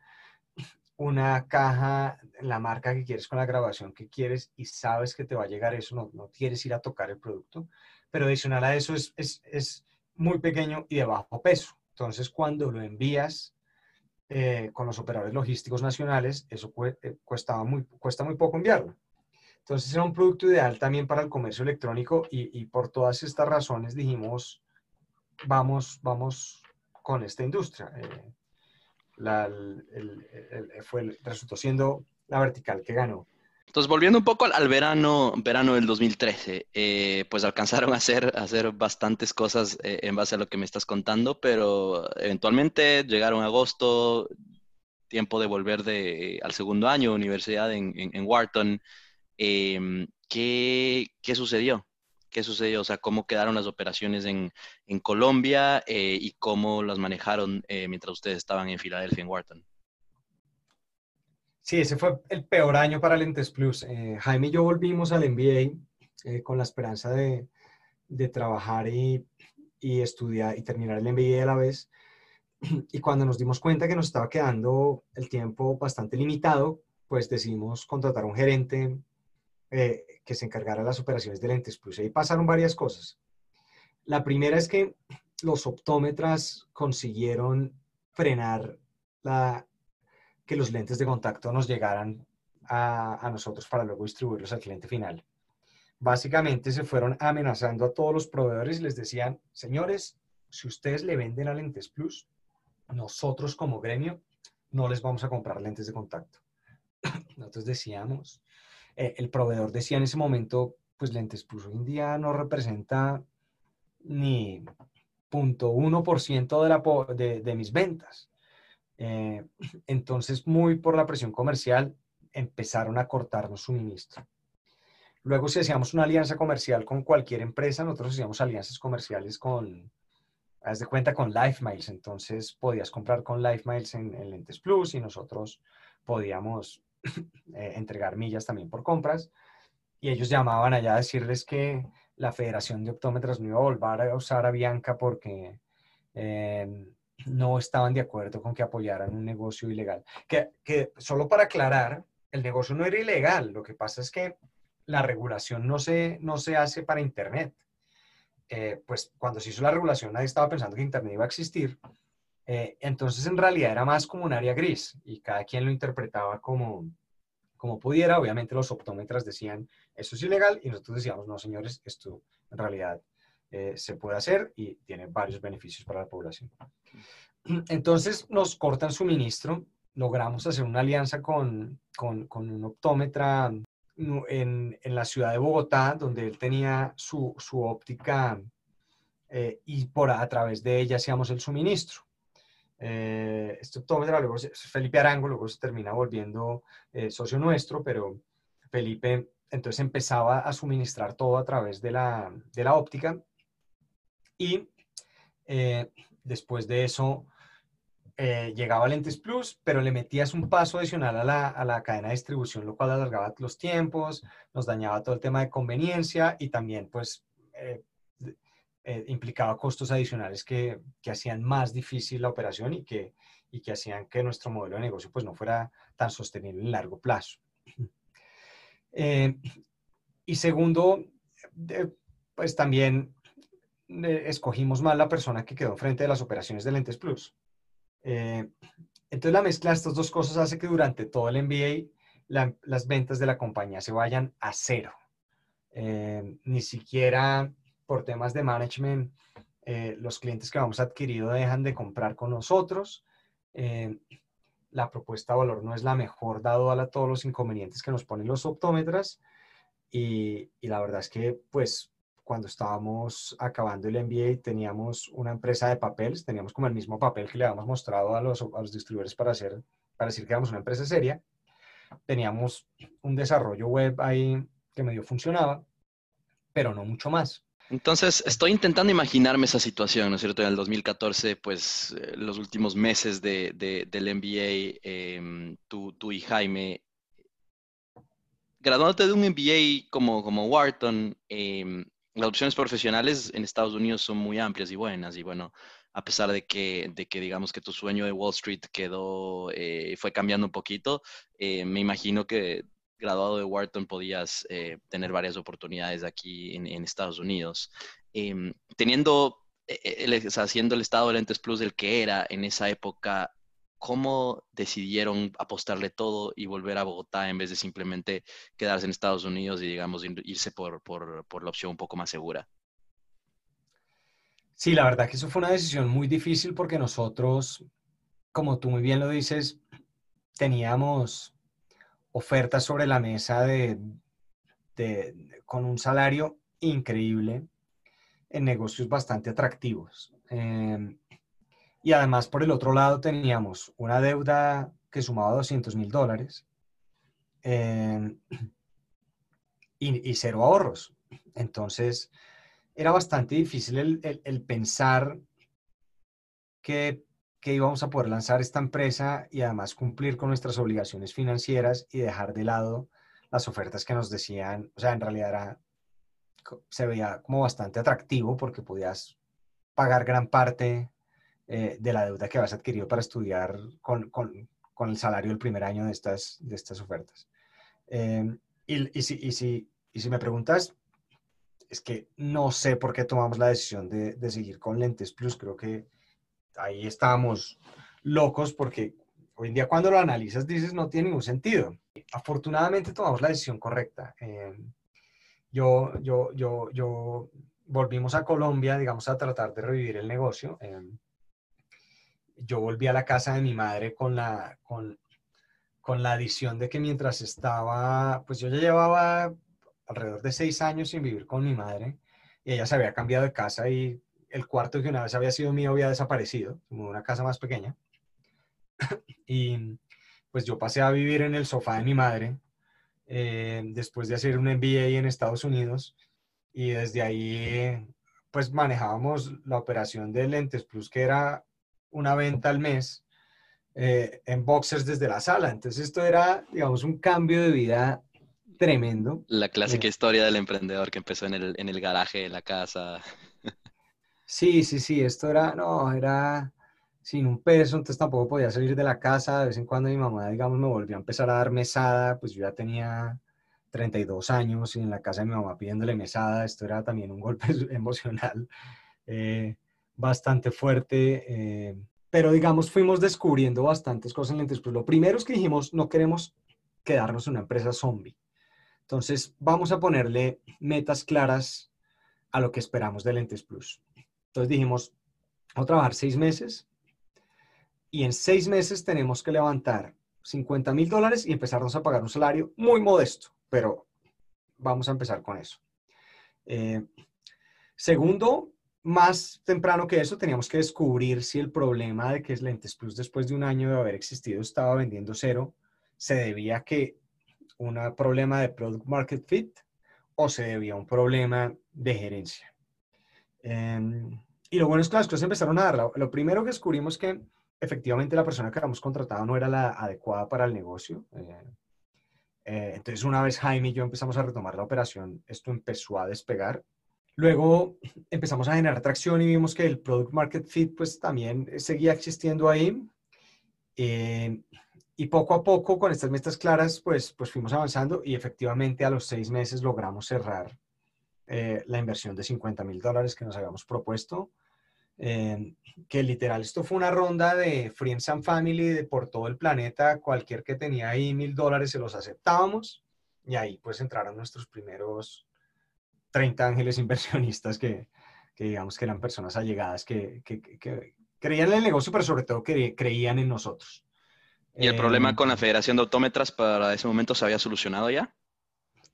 S1: una caja, la marca que quieres con la grabación que quieres y sabes que te va a llegar eso, no, no quieres ir a tocar el producto. Pero adicional a eso es, es, es muy pequeño y de bajo peso. Entonces, cuando lo envías eh, con los operadores logísticos nacionales, eso eh, cuesta muy, cuesta muy poco enviarlo. Entonces era un producto ideal también para el comercio electrónico y, por todas estas razones dijimos, vamos, vamos con esta industria. Eh, fue, resultó siendo la vertical que ganó.
S3: Entonces, volviendo un poco al, verano, verano del 2013, eh, pues alcanzaron a hacer, hacer bastantes cosas eh, en base a lo que me estás contando, pero eventualmente llegaron a agosto, tiempo de volver de, al segundo año, universidad en, en, Wharton. Em, ¿qué, ¿Qué sucedió? ¿Qué sucedió? O sea, ¿cómo quedaron las operaciones en, en Colombia eh, y cómo las manejaron mientras ustedes estaban en Filadelfia, en Wharton?
S1: Sí, ese fue el peor año para Lentes Plus. Eh, Jaime y yo volvimos al MBA eh, con la esperanza de, de trabajar y, y, estudiar y terminar el MBA a la vez. Y cuando nos dimos cuenta que nos estaba quedando el tiempo bastante limitado, pues decidimos contratar a un gerente eh, que se encargara de las operaciones de Lentes Plus. Y ahí pasaron varias cosas. La primera es que los optómetras consiguieron frenar la, que los lentes de contacto nos llegaran a, nosotros para luego distribuirlos al cliente final. Básicamente se fueron amenazando a todos los proveedores y les decían, señores, si ustedes le venden a Lentes Plus, nosotros como gremio no les vamos a comprar lentes de contacto. (coughs) Nosotros decíamos, eh, el proveedor decía en ese momento, pues Lentes Plus hoy en día no representa ni 0.1% de, de, de mis ventas. Eh, (clears throat) entonces, muy por la presión comercial, empezaron a cortarnos suministro. Luego, si hacíamos una alianza comercial con cualquier empresa, nosotros hacíamos alianzas comerciales con, haz de cuenta, con Life Miles. Entonces, podías comprar con Life Miles en, Lentes Plus y nosotros podíamos (clears throat) eh, entregar millas también por compras. Y ellos llamaban allá a decirles que la Federación de Optómetras no iba a volver a usar a Bianca porque eh, no estaban de acuerdo con que apoyaran un negocio ilegal. Que, que, solo para aclarar, el negocio no era ilegal, lo que pasa es que la regulación no se, no se hace para Internet. Eh, pues cuando se hizo la regulación nadie estaba pensando que Internet iba a existir. Eh, entonces en realidad era más como un área gris y cada quien lo interpretaba como, como pudiera. Obviamente los optómetras decían, eso es ilegal y nosotros decíamos, no señores, esto en realidad eh, se puede hacer y tiene varios beneficios para la población. Entonces nos cortan suministro, logramos hacer una alianza con, con, un optómetra en, en, la ciudad de Bogotá, donde él tenía su, su óptica eh, y por a, través de ella hacíamos el suministro. Eh, este optómetra, luego Felipe Arango, luego se termina volviendo socio nuestro, pero Felipe entonces empezaba a suministrar todo a través de la, de la óptica y eh, después de eso eh, llegaba Lentes Plus, pero le metías un paso adicional a la, a la, cadena de distribución, lo cual alargaba los tiempos, nos dañaba todo el tema de conveniencia y también pues eh, implicaba costos adicionales que, que, hacían más difícil la operación y que, y que hacían que nuestro modelo de negocio pues no fuera tan sostenible en largo plazo. (clears throat) y segundo, pues también escogimos mal la persona que quedó frente de las operaciones de Lentes Plus. Eh, entonces la mezcla de estas dos cosas hace que durante todo el MBA las ventas de la compañía se vayan a cero. Eh, ni siquiera por temas de management eh, los clientes que vamos adquirido dejan de comprar con nosotros. la propuesta de valor no es la mejor dado a todos los inconvenientes que nos ponen los optómetras y, y la verdad es que pues cuando estábamos acabando el MBA teníamos una empresa de papeles, teníamos como el mismo papel que le habíamos mostrado a los, a los distribuidores para, hacer, para decir que éramos una empresa seria. Teníamos un desarrollo web ahí que medio funcionaba, pero no mucho más.
S3: Entonces, estoy intentando imaginarme esa situación, ¿no es cierto? En el 2014, pues eh, los últimos meses de, de, del MBA, em, tú, tú, y Jaime, graduándote de un MBA como, como Wharton, eh, las opciones profesionales en Estados Unidos son muy amplias y buenas. Y bueno, a pesar de que, de que digamos que tu sueño de Wall Street quedó, eh, fue cambiando un poquito, eh, me imagino que graduado de Wharton podías eh, tener varias oportunidades aquí en, Estados Unidos. Em, teniendo, haciendo el estado de Lentes Plus el que era en esa época, ¿cómo decidieron apostarle todo y volver a Bogotá en vez de simplemente quedarse en Estados Unidos y, digamos, irse por, la opción un poco más segura?
S1: Sí, la verdad que eso fue una decisión muy difícil porque nosotros, como tú muy bien lo dices, teníamos ofertas sobre la mesa de, con un salario increíble en negocios bastante atractivos. Em, y además, por el otro lado, teníamos una deuda que sumaba 200 mil dólares em, y, cero ahorros. Entonces, era bastante difícil el, pensar que, que, íbamos a poder lanzar esta empresa y además cumplir con nuestras obligaciones financieras y dejar de lado las ofertas que nos decían, o sea, en realidad era, se veía como bastante atractivo porque podías pagar gran parte eh, de la deuda que habías adquirido para estudiar con, con, con, el salario del primer año de estas, de estas ofertas. Em, y, y, si, y, si, y si me preguntas, es que no sé por qué tomamos la decisión de, de seguir con Lentes Plus. Creo que ahí estábamos locos porque hoy en día cuando lo analizas dices no tiene ningún sentido. Afortunadamente tomamos la decisión correcta. Em, yo, yo, yo, yo volvimos a Colombia, digamos, a tratar de revivir el negocio. Em, yo volví a la casa de mi madre con la, con, con la adición de que mientras estaba, pues yo ya llevaba alrededor de seis años sin vivir con mi madre y ella se había cambiado de casa y el cuarto que una vez había sido mío había desaparecido, como una casa más pequeña. (coughs) y pues yo pasé a vivir en el sofá de mi madre eh, después de hacer un MBA en Estados Unidos y desde ahí pues manejábamos la operación de Lentes Plus que era una venta al mes eh, en boxers desde la sala. Entonces esto era, digamos, un cambio de vida tremendo.
S3: La clásica eh, historia del emprendedor que empezó en el, en el garaje de la casa.
S1: Sí, sí, sí, esto era, no, era sin un peso, entonces tampoco podía salir de la casa. De vez en cuando mi mamá, digamos, me volvió a empezar a dar mesada, pues yo ya tenía 32 años y en la casa de mi mamá pidiéndole mesada, esto era también un golpe (laughs) emocional eh, bastante fuerte. Eh, pero digamos, fuimos descubriendo bastantes cosas en Lentes Pues lo primero es que dijimos, no queremos quedarnos en una empresa zombie. Entonces, vamos a ponerle metas claras a lo que esperamos de Lentes Plus. Entonces dijimos, vamos a trabajar seis meses y en seis meses tenemos que levantar 50 mil dólares y empezarnos a pagar un salario muy modesto, pero vamos a empezar con eso. Eh, segundo, más temprano que eso, teníamos que descubrir si el problema de que Lentes Plus después de un año de haber existido estaba vendiendo cero se debía a que un problema de product market fit o se debía a un problema de gerencia. Em, y lo bueno es que las cosas empezaron a dar. Lo, primero que descubrimos que efectivamente la persona que habíamos contratado no era la adecuada para el negocio. Eh, eh, entonces, una vez Jaime y yo empezamos a retomar la operación, esto empezó a despegar. Luego empezamos a generar tracción y vimos que el product market fit pues también seguía existiendo ahí. Eh, y poco a poco, con estas metas claras, pues, pues fuimos avanzando y efectivamente a los seis meses logramos cerrar eh, la inversión de 50 mil dólares que nos habíamos propuesto. Eh, que literal, esto fue una ronda de Friends and Family de por todo el planeta. Cualquier que tenía ahí mil dólares se los aceptábamos. Y ahí pues entraron nuestros primeros 30 ángeles inversionistas que, que digamos que eran personas allegadas que, que, que, creían en el negocio, pero sobre todo que creían en nosotros.
S3: ¿Y el problema em, con la Federación de Optómetras para ese momento se había solucionado ya?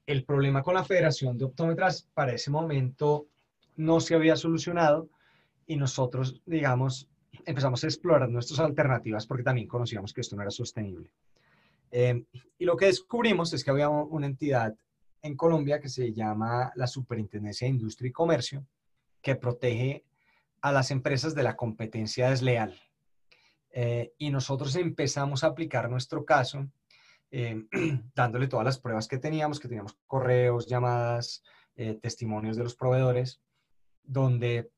S1: El problema con la Federación de Optómetras para ese momento no se había solucionado y nosotros, digamos, empezamos a explorar nuestras alternativas porque también conocíamos que esto no era sostenible. Em, y lo que descubrimos es que había una entidad en Colombia que se llama la Superintendencia de Industria y Comercio, que protege a las empresas de la competencia desleal. Eh, y nosotros empezamos a aplicar nuestro caso, eh, (clears throat) dándole todas las pruebas que teníamos, que teníamos correos, llamadas, eh, testimonios de los proveedores, donde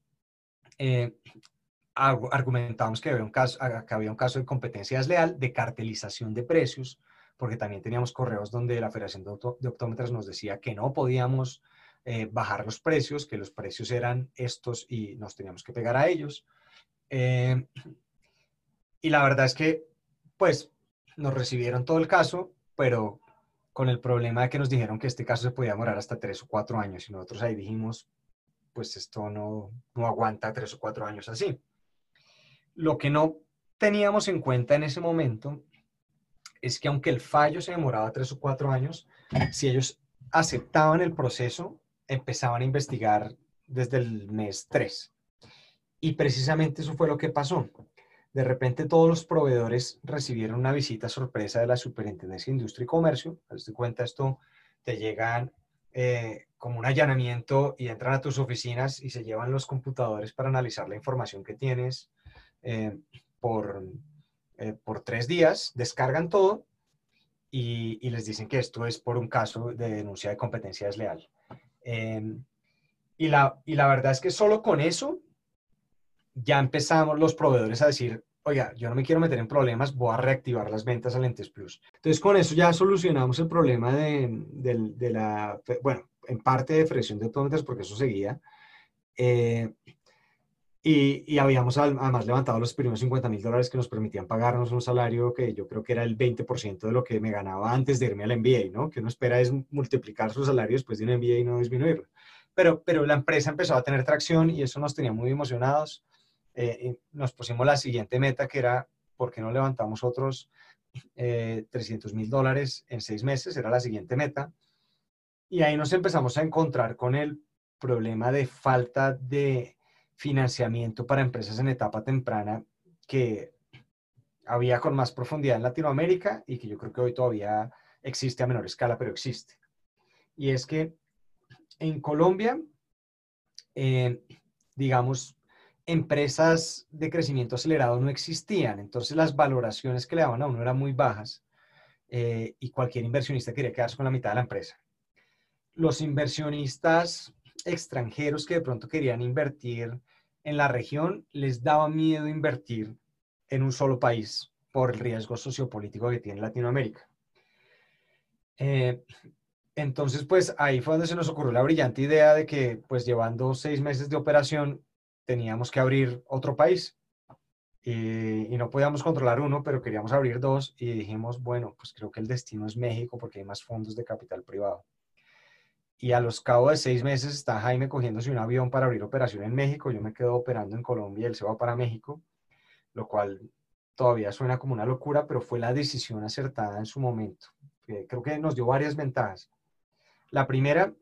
S1: argumentábamos que había, un caso, que había un caso de competencia desleal, de cartelización de precios, porque también teníamos correos donde la Federación de, Optómetras nos decía que no podíamos bajar los precios, que los precios eran estos y nos teníamos que pegar a ellos. Y la verdad es que, pues, nos recibieron todo el caso, pero con el problema de que nos dijeron que este caso se podía demorar hasta tres o cuatro años. Y nosotros ahí dijimos, pues esto no, no aguanta tres o cuatro años así. Lo que no teníamos en cuenta en ese momento es que aunque el fallo se demoraba tres o cuatro años, si ellos aceptaban el proceso, empezaban a investigar desde el mes 3. Y precisamente eso fue lo que pasó. De repente todos los proveedores recibieron una visita sorpresa de la Superintendencia de Industria y Comercio. De cuenta esto te llegan eh, como un allanamiento y entran a tus oficinas y se llevan los computadores para analizar la información que tienes eh, por, eh, por tres días, descargan todo y, les dicen que esto es por un caso de denuncia de competencia desleal. Em, y, la, y la verdad es que solo con eso ya empezamos los proveedores a decir, oiga, yo no me quiero meter en problemas, voy a reactivar las ventas a Lentes Plus. Entonces, con eso ya solucionamos el problema de, de, la, bueno, en parte de fricción de optómetros, porque eso seguía. Eh, y, y, habíamos además levantado los primeros 50 mil dólares que nos permitían pagarnos un salario que yo creo que era el 20% de lo que me ganaba antes de irme al MBA, ¿no? Que uno espera es multiplicar su salario después de un MBA y no disminuirlo. Pero, pero la empresa empezó a tener tracción y eso nos tenía muy emocionados. Eh, nos pusimos la siguiente meta que era, ¿por qué no levantamos otros 300 eh, mil dólares en seis meses? Era la siguiente meta. Y ahí nos empezamos a encontrar con el problema de falta de financiamiento para empresas en etapa temprana que había con más profundidad en Latinoamérica y que yo creo que hoy todavía existe a menor escala, pero existe. Y es que en Colombia, eh, digamos, empresas de crecimiento acelerado no existían, entonces las valoraciones que le daban a uno eran muy bajas eh, y cualquier inversionista quería quedarse con la mitad de la empresa. Los inversionistas extranjeros que de pronto querían invertir en la región les daba miedo invertir en un solo país por el riesgo sociopolítico que tiene Latinoamérica. Eh, entonces, pues ahí fue donde se nos ocurrió la brillante idea de que, pues llevando seis meses de operación, teníamos que abrir otro país. Y, y, no podíamos controlar uno, pero queríamos abrir dos y dijimos, bueno, pues creo que el destino es México porque hay más fondos de capital privado y a los cabos de seis meses está Jaime cogiéndose un avión para abrir operación en México, yo me quedo operando en Colombia, él se va para México, lo cual todavía suena como una locura, pero fue la decisión acertada en su momento. Creo que nos dio varias ventajas. La primera,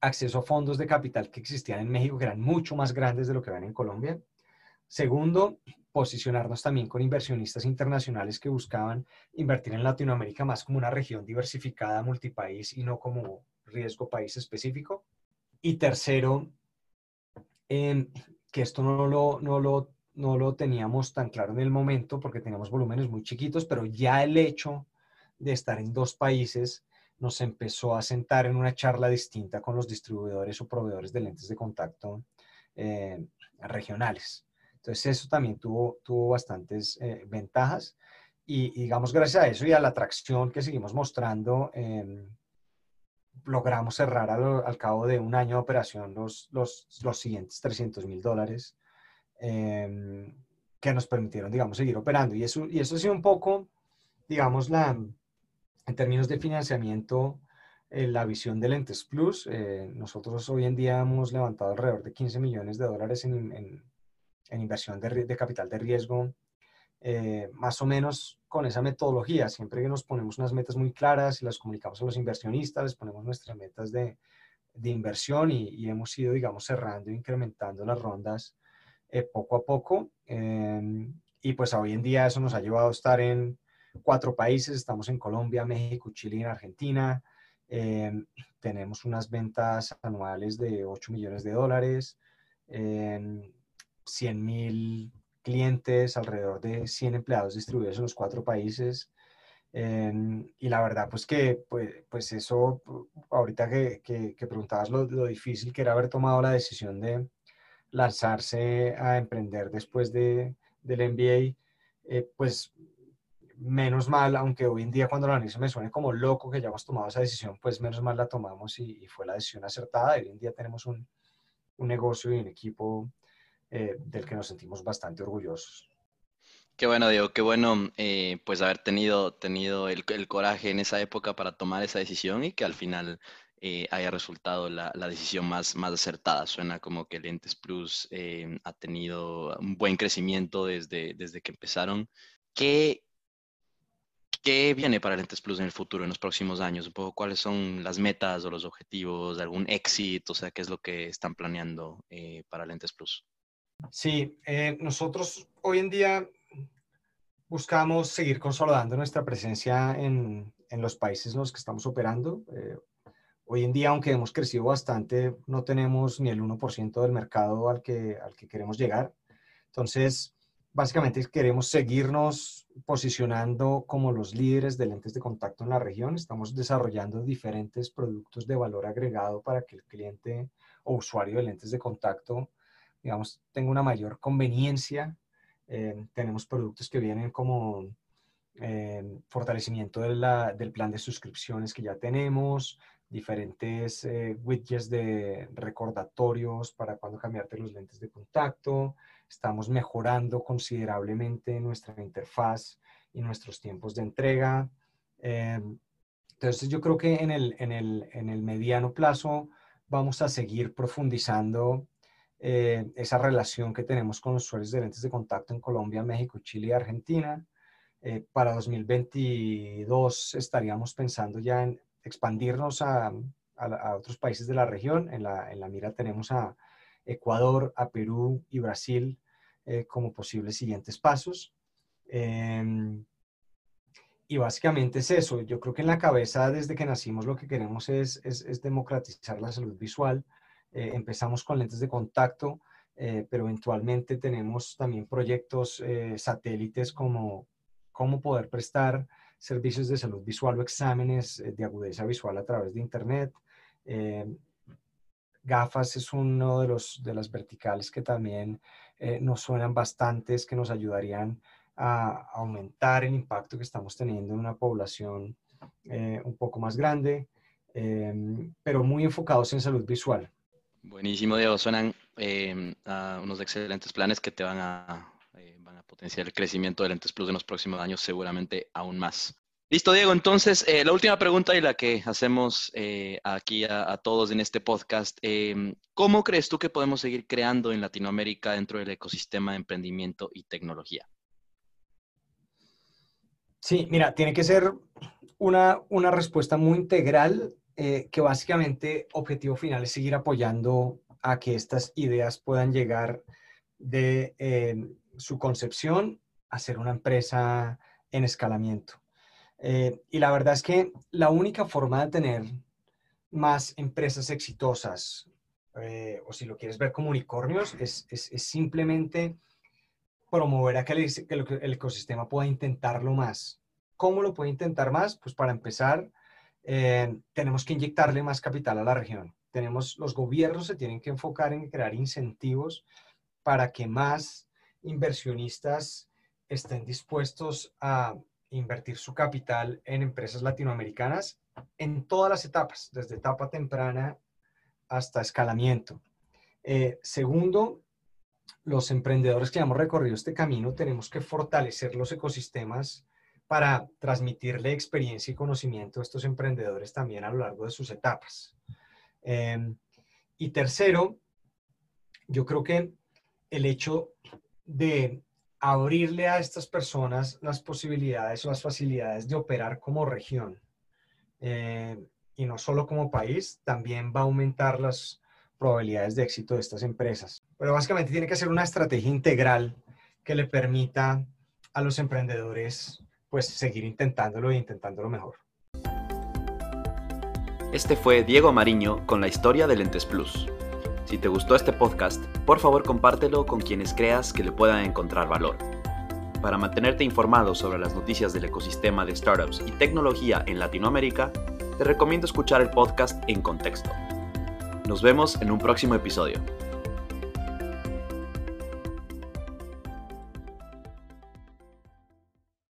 S1: acceso a fondos de capital que existían en México, que eran mucho más grandes de lo que ven en Colombia. Segundo, posicionarnos también con inversionistas internacionales que buscaban invertir en Latinoamérica más como una región diversificada, multipaís y no como riesgo país específico. Y tercero, que esto no lo, no, lo, no lo teníamos tan claro en el momento porque teníamos volúmenes muy chiquitos, pero ya el hecho de estar en dos países nos empezó a sentar en una charla distinta con los distribuidores o proveedores de lentes de contacto eh, regionales. Entonces eso también tuvo, tuvo bastantes eh, ventajas y, digamos gracias a eso y a la atracción que seguimos mostrando, eh, logramos cerrar al, cabo de un año de operación los, los, los siguientes 300 mil dólares em, que nos permitieron, digamos, seguir operando. Y eso, y eso ha sido un poco, digamos, la, en términos de financiamiento, eh, la visión de Lentes Plus. Eh, nosotros hoy en día hemos levantado alrededor de 15 millones de dólares en, en, en inversión de, de, capital de riesgo, eh, más o menos con esa metodología. Siempre que nos ponemos unas metas muy claras y las comunicamos a los inversionistas, les ponemos nuestras metas de, de inversión y, hemos ido, digamos, cerrando e incrementando las rondas eh, poco a poco. Em, y pues hoy en día eso nos ha llevado a estar en cuatro países. Estamos en Colombia, México, Chile y en Argentina. Em, tenemos unas ventas anuales de 8 millones de dólares, 100 em, mil clientes, alrededor de 100 empleados distribuidos en los cuatro países. Em, y la verdad, pues que pues, pues eso, ahorita que, que, preguntabas lo, lo, difícil que era haber tomado la decisión de lanzarse a emprender después de, del MBA, eh, pues menos mal, aunque hoy en día cuando lo analizo me suene como loco que ya hemos tomado esa decisión, pues menos mal la tomamos y, y fue la decisión acertada. Hoy en día tenemos un, un negocio y un equipo eh, del que nos sentimos bastante orgullosos.
S3: Qué bueno, Diego, qué bueno eh, pues haber tenido, tenido el, coraje en esa época para tomar esa decisión y que al final eh, haya resultado la, decisión más, más acertada. Suena como que Lentes Plus ha tenido un buen crecimiento desde, desde que empezaron. ¿Qué, ¿Qué viene para Lentes Plus en el futuro, en los próximos años? Un cuáles son las metas o los objetivos, algún éxito, o sea, qué es lo que están planeando para Lentes Plus.
S1: Sí, nosotros hoy en día buscamos seguir consolidando nuestra presencia en, en los países en los que estamos operando. Eh, hoy en día, aunque hemos crecido bastante, no tenemos ni el 1% del mercado al que, al que queremos llegar. Entonces, básicamente queremos seguirnos posicionando como los líderes de lentes de contacto en la región. Estamos desarrollando diferentes productos de valor agregado para que el cliente o usuario de lentes de contacto, digamos, tenga una mayor conveniencia eh, tenemos productos que vienen como eh, fortalecimiento del plan de suscripciones que ya tenemos, diferentes eh, widgets de recordatorios para cuando cambiarte los lentes de contacto. Estamos mejorando considerablemente nuestra interfaz y nuestros tiempos de entrega. entonces yo creo que en el, en, el, en el mediano plazo vamos a seguir profundizando eh, esa relación que tenemos con los usuarios de lentes de contacto en Colombia, México, Chile y Argentina. Eh, para 2022 estaríamos pensando ya en expandirnos a, otros países de la región. En la, mira tenemos a Ecuador, a Perú y Brasil eh, como posibles siguientes pasos. Em, y básicamente es eso. Yo creo que en la cabeza, desde que nacimos, lo que queremos es democratizar la salud visual eh, empezamos con lentes de contacto, eh, pero eventualmente tenemos también proyectos eh, satélites como cómo poder prestar servicios de salud visual o exámenes de agudeza visual a través de Internet. gafas es uno de, los, de las verticales que también nos suenan bastantes, que nos ayudarían a aumentar el impacto que estamos teniendo en una población un poco más grande, pero muy enfocados en salud visual.
S3: Buenísimo, Diego. Suenan em, unos excelentes planes que te van a, eh, potenciar el crecimiento de Lentes Plus en los próximos años, seguramente aún más. Listo, Diego. Entonces, eh, la última pregunta y la que hacemos eh, aquí a, todos en este podcast, em, ¿cómo crees tú que podemos seguir creando en Latinoamérica dentro del ecosistema de emprendimiento y tecnología?
S1: Sí, mira, tiene que ser una, una respuesta muy integral eh, que básicamente objetivo final es seguir apoyando a que estas ideas puedan llegar de eh, su concepción a ser una empresa en escalamiento. Eh, y la verdad es que la única forma de tener más empresas exitosas, o si lo quieres ver como unicornios, es, simplemente promover a que el, que el ecosistema pueda intentarlo más. ¿Cómo lo puede intentar más? Pues para empezar, eh, tenemos que inyectarle más capital a la región. Tenemos, los gobiernos se tienen que enfocar en crear incentivos para que más inversionistas estén dispuestos a invertir su capital en empresas latinoamericanas en todas las etapas, desde etapa temprana hasta escalamiento. Eh, segundo, los emprendedores que hemos recorrido este camino tenemos que fortalecer los ecosistemas para transmitirle experiencia y conocimiento a estos emprendedores también a lo largo de sus etapas. Em, y tercero, yo creo que el hecho de abrirle a estas personas las posibilidades o las facilidades de operar como región eh, y no solo como país, también va a aumentar las probabilidades de éxito de estas empresas. Pero básicamente tiene que ser una estrategia integral que le permita a los emprendedores pues seguir intentándolo e intentándolo mejor.
S3: Este fue Diego Mariño con la historia de Lentes Plus. Si te gustó este podcast, por favor compártelo con quienes creas que le puedan encontrar valor. Para mantenerte informado sobre las noticias del ecosistema de startups y tecnología en Latinoamérica, te recomiendo escuchar el podcast En Contexto. Nos vemos en un próximo episodio.